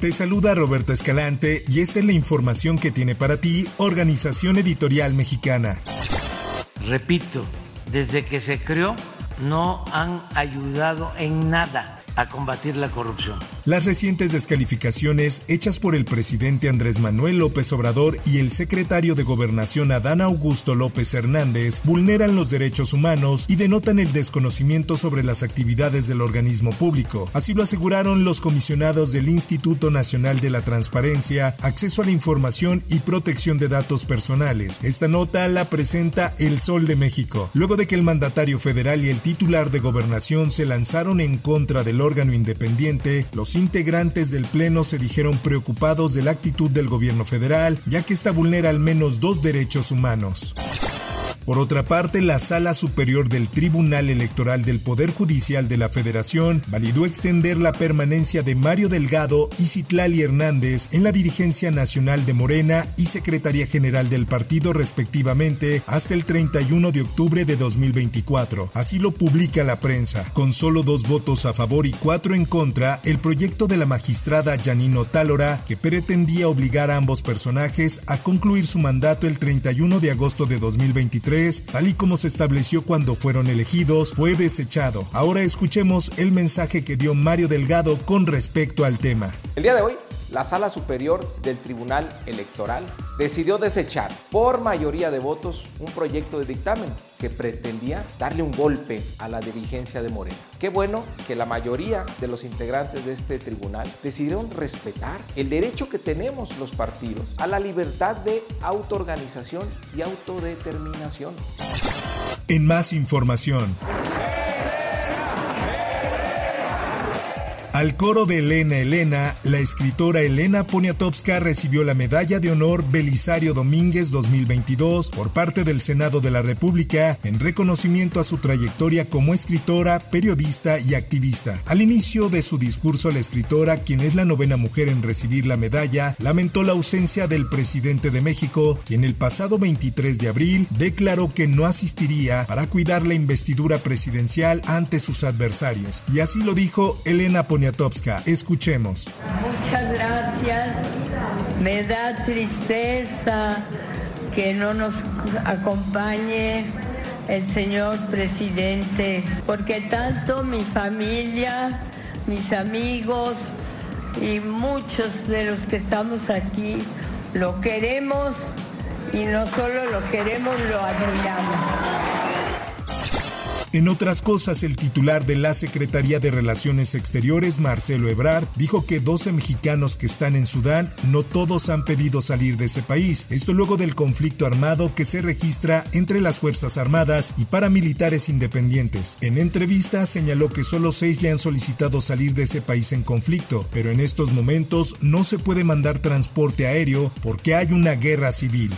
Te saluda Roberto Escalante y esta es la información que tiene para ti Organización Editorial Mexicana. Repito, desde que se creó no han ayudado en nada a combatir la corrupción. Las recientes descalificaciones hechas por el presidente Andrés Manuel López Obrador y el secretario de Gobernación Adán Augusto López Hernández vulneran los derechos humanos y denotan el desconocimiento sobre las actividades del organismo público. Así lo aseguraron los comisionados del Instituto Nacional de la Transparencia, Acceso a la Información y Protección de Datos Personales. Esta nota la presenta El Sol de México, luego de que el mandatario federal y el titular de Gobernación se lanzaron en contra del órgano independiente, los integrantes del Pleno se dijeron preocupados de la actitud del gobierno federal, ya que esta vulnera al menos dos derechos humanos. Por otra parte, la Sala Superior del Tribunal Electoral del Poder Judicial de la Federación validó extender la permanencia de Mario Delgado y Citlali Hernández en la dirigencia nacional de Morena y Secretaría General del partido respectivamente hasta el 31 de octubre de 2024. Así lo publica la prensa. Con solo dos votos a favor y cuatro en contra, el proyecto de la magistrada Janino Tálora, que pretendía obligar a ambos personajes a concluir su mandato el 31 de agosto de 2023, tal y como se estableció cuando fueron elegidos, fue desechado. Ahora escuchemos el mensaje que dio Mario Delgado con respecto al tema. El día de hoy la Sala Superior del Tribunal Electoral decidió desechar por mayoría de votos un proyecto de dictamen que pretendía darle un golpe a la dirigencia de Morena. Qué bueno que la mayoría de los integrantes de este tribunal decidieron respetar el derecho que tenemos los partidos a la libertad de autoorganización y autodeterminación. En más información. Al coro de Elena Elena, la escritora Elena Poniatowska recibió la Medalla de Honor Belisario Domínguez 2022 por parte del Senado de la República en reconocimiento a su trayectoria como escritora, periodista y activista. Al inicio de su discurso, la escritora, quien es la novena mujer en recibir la medalla, lamentó la ausencia del presidente de México, quien el pasado 23 de abril declaró que no asistiría para cuidar la investidura presidencial ante sus adversarios. Y así lo dijo Elena Poniatowska Escuchemos. Muchas gracias. Me da tristeza que no nos acompañe el señor presidente, porque tanto mi familia, mis amigos y muchos de los que estamos aquí lo queremos y no solo lo queremos, lo admiramos. En otras cosas, el titular de la Secretaría de Relaciones Exteriores, Marcelo Ebrard, dijo que 12 mexicanos que están en Sudán no todos han pedido salir de ese país. Esto luego del conflicto armado que se registra entre las Fuerzas Armadas y paramilitares independientes. En entrevista señaló que solo seis le han solicitado salir de ese país en conflicto, pero en estos momentos no se puede mandar transporte aéreo porque hay una guerra civil.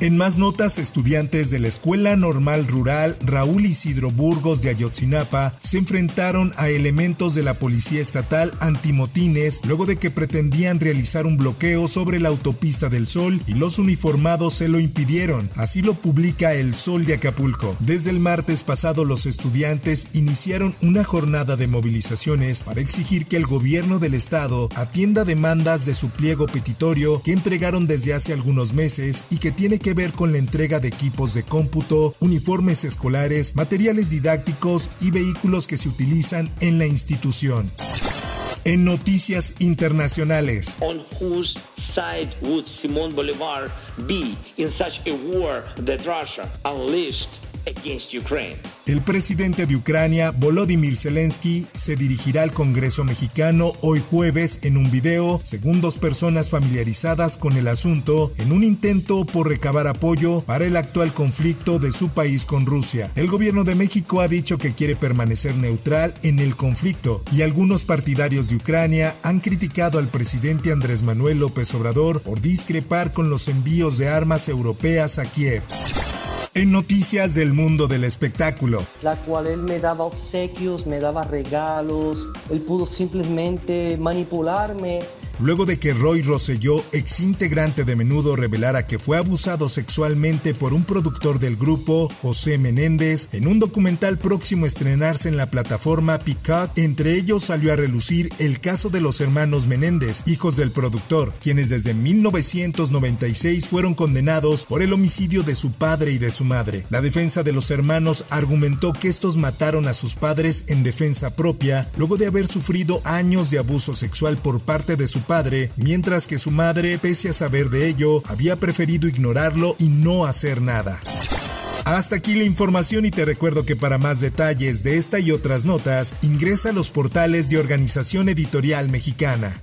En más notas, estudiantes de la Escuela Normal Rural Raúl Isidro Burgos de Ayotzinapa se enfrentaron a elementos de la Policía Estatal antimotines luego de que pretendían realizar un bloqueo sobre la autopista del Sol y los uniformados se lo impidieron. Así lo publica El Sol de Acapulco. Desde el martes pasado los estudiantes iniciaron una jornada de movilizaciones para exigir que el gobierno del estado atienda demandas de su pliego petitorio que entregaron desde hace algunos meses y que tiene que ver con la entrega de equipos de cómputo, uniformes escolares, materiales didácticos y vehículos que se utilizan en la institución. En noticias internacionales. On whose side would Simón Bolívar be in such a war that Russia unleashed against Ukraine? El presidente de Ucrania, Volodymyr Zelensky, se dirigirá al Congreso mexicano hoy jueves en un video, según dos personas familiarizadas con el asunto, en un intento por recabar apoyo para el actual conflicto de su país con Rusia. El gobierno de México ha dicho que quiere permanecer neutral en el conflicto y algunos partidarios de Ucrania han criticado al presidente Andrés Manuel López Obrador por discrepar con los envíos de armas europeas a Kiev noticias del mundo del espectáculo. La cual él me daba obsequios, me daba regalos, él pudo simplemente manipularme luego de que Roy Rosselló, ex integrante de Menudo, revelara que fue abusado sexualmente por un productor del grupo, José Menéndez, en un documental próximo a estrenarse en la plataforma Peacock. Entre ellos salió a relucir el caso de los hermanos Menéndez, hijos del productor, quienes desde 1996 fueron condenados por el homicidio de su padre y de su madre. La defensa de los hermanos argumentó que estos mataron a sus padres en defensa propia, luego de haber sufrido años de abuso sexual por parte de su padre, mientras que su madre, pese a saber de ello, había preferido ignorarlo y no hacer nada. Hasta aquí la información y te recuerdo que para más detalles de esta y otras notas, ingresa a los portales de Organización Editorial Mexicana.